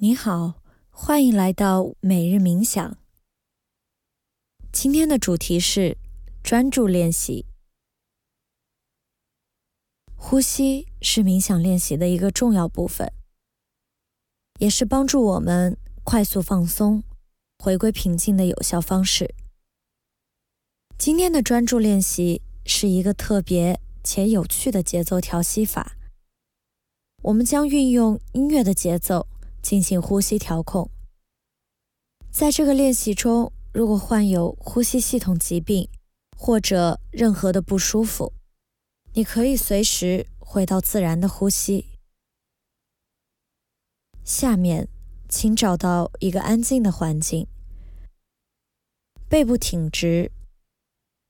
你好，欢迎来到每日冥想。今天的主题是专注练习。呼吸是冥想练习的一个重要部分，也是帮助我们快速放松、回归平静的有效方式。今天的专注练习是一个特别且有趣的节奏调息法。我们将运用音乐的节奏。进行呼吸调控。在这个练习中，如果患有呼吸系统疾病或者任何的不舒服，你可以随时回到自然的呼吸。下面，请找到一个安静的环境，背部挺直，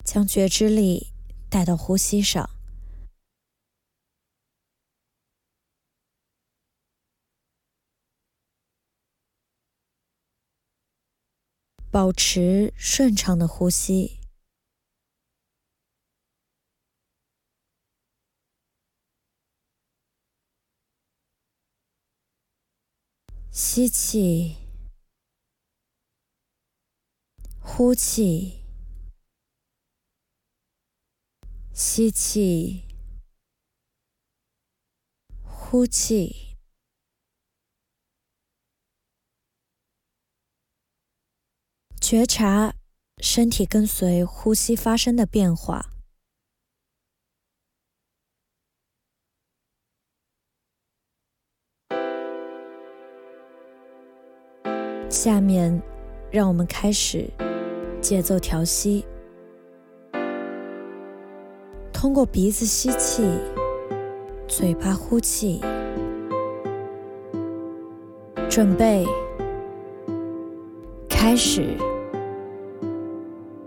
将觉知力带到呼吸上。保持顺畅的呼吸，吸气，呼气，吸气，呼气。觉察身体跟随呼吸发生的变化。下面，让我们开始节奏调息。通过鼻子吸气，嘴巴呼气。准备，开始。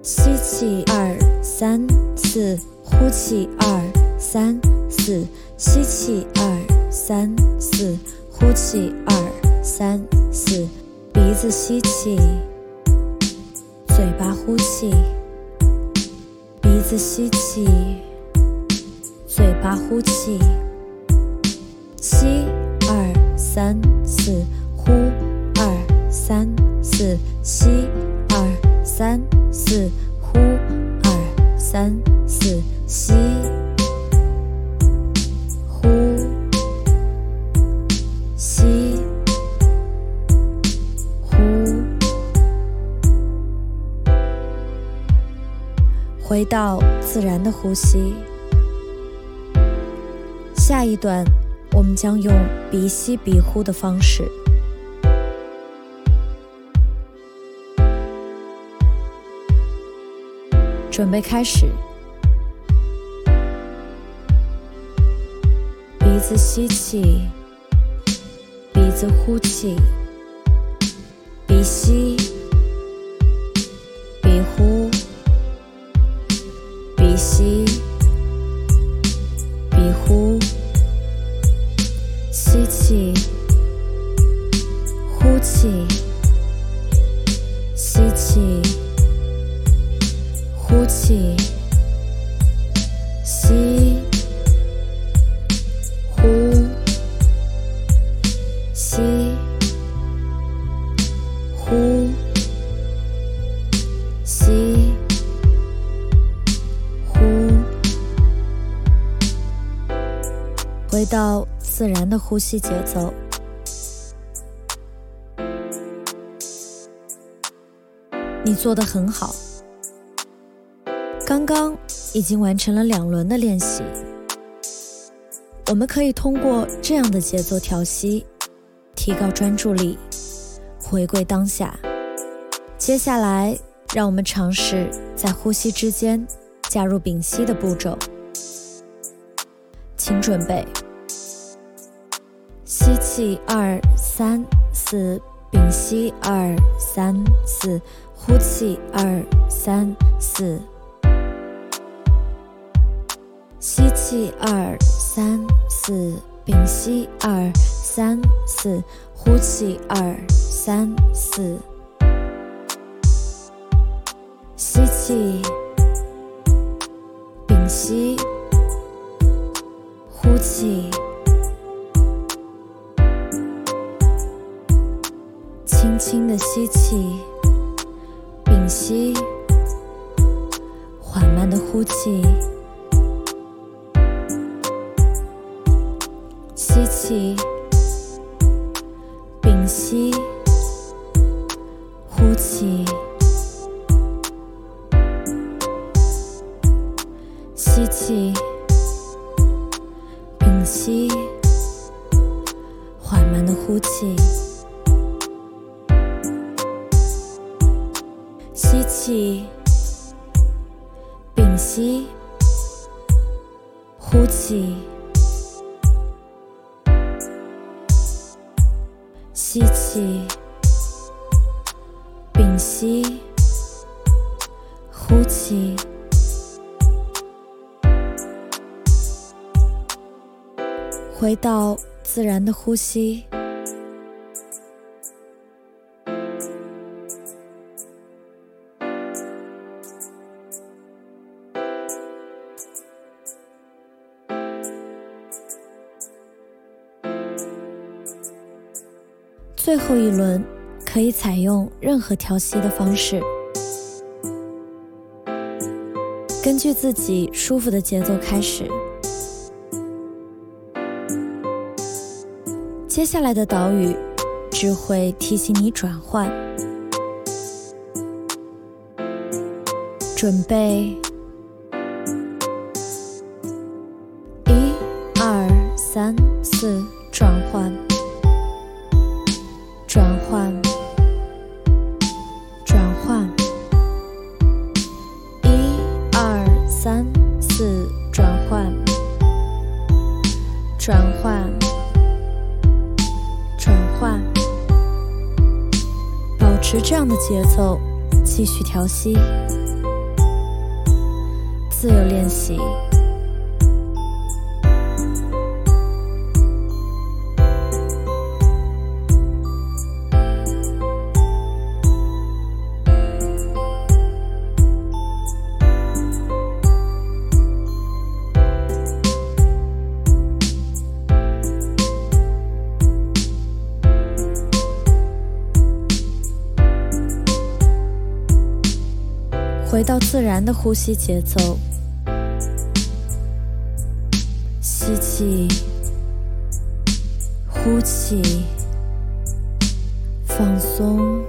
吸气，二三四；呼气，二三四；吸气，二三四；呼气，二三四。鼻子吸气，嘴巴呼气；鼻子吸气，嘴巴呼气。吸，二三四；呼，二三四；吸，三。四呼二三四吸呼吸呼，回到自然的呼吸。下一段，我们将用鼻吸鼻呼的方式。准备开始，鼻子吸气，鼻子呼气，鼻吸，鼻呼，鼻吸，的呼吸节奏。你做的很好。刚刚已经完成了两轮的练习，我们可以通过这样的节奏调息，提高专注力，回归当下。接下来，让我们尝试在呼吸之间加入屏息的步骤。请准备：吸气二三四，屏息二三四，呼气二三四。吸气，二三四，屏息，二三四，呼气，二三四。吸气，屏息，呼气。轻的吸气，屏息，缓慢的呼气，吸气，屏息，呼气，吸气，吸气，屏息，呼气，吸气，屏息，呼气，回到自然的呼吸。最后一轮可以采用任何调息的方式，根据自己舒服的节奏开始。接下来的岛屿只会提醒你转换，准备，节奏，继续调息，自由练习。回到自然的呼吸节奏，吸气，呼气，放松，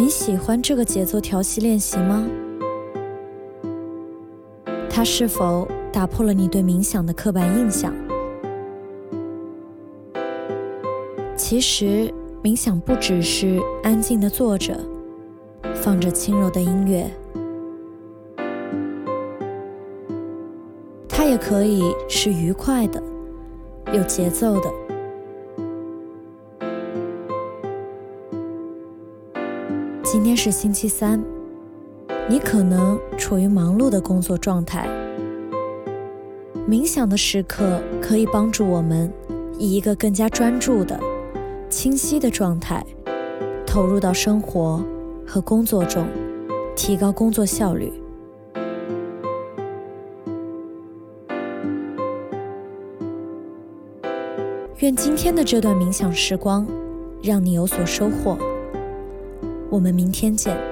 你喜欢这个节奏调息练习吗？它是否打破了你对冥想的刻板印象？其实，冥想不只是安静的坐着，放着轻柔的音乐，它也可以是愉快的、有节奏的。是星期三，你可能处于忙碌的工作状态。冥想的时刻可以帮助我们以一个更加专注的、清晰的状态投入到生活和工作中，提高工作效率。愿今天的这段冥想时光让你有所收获。我们明天见。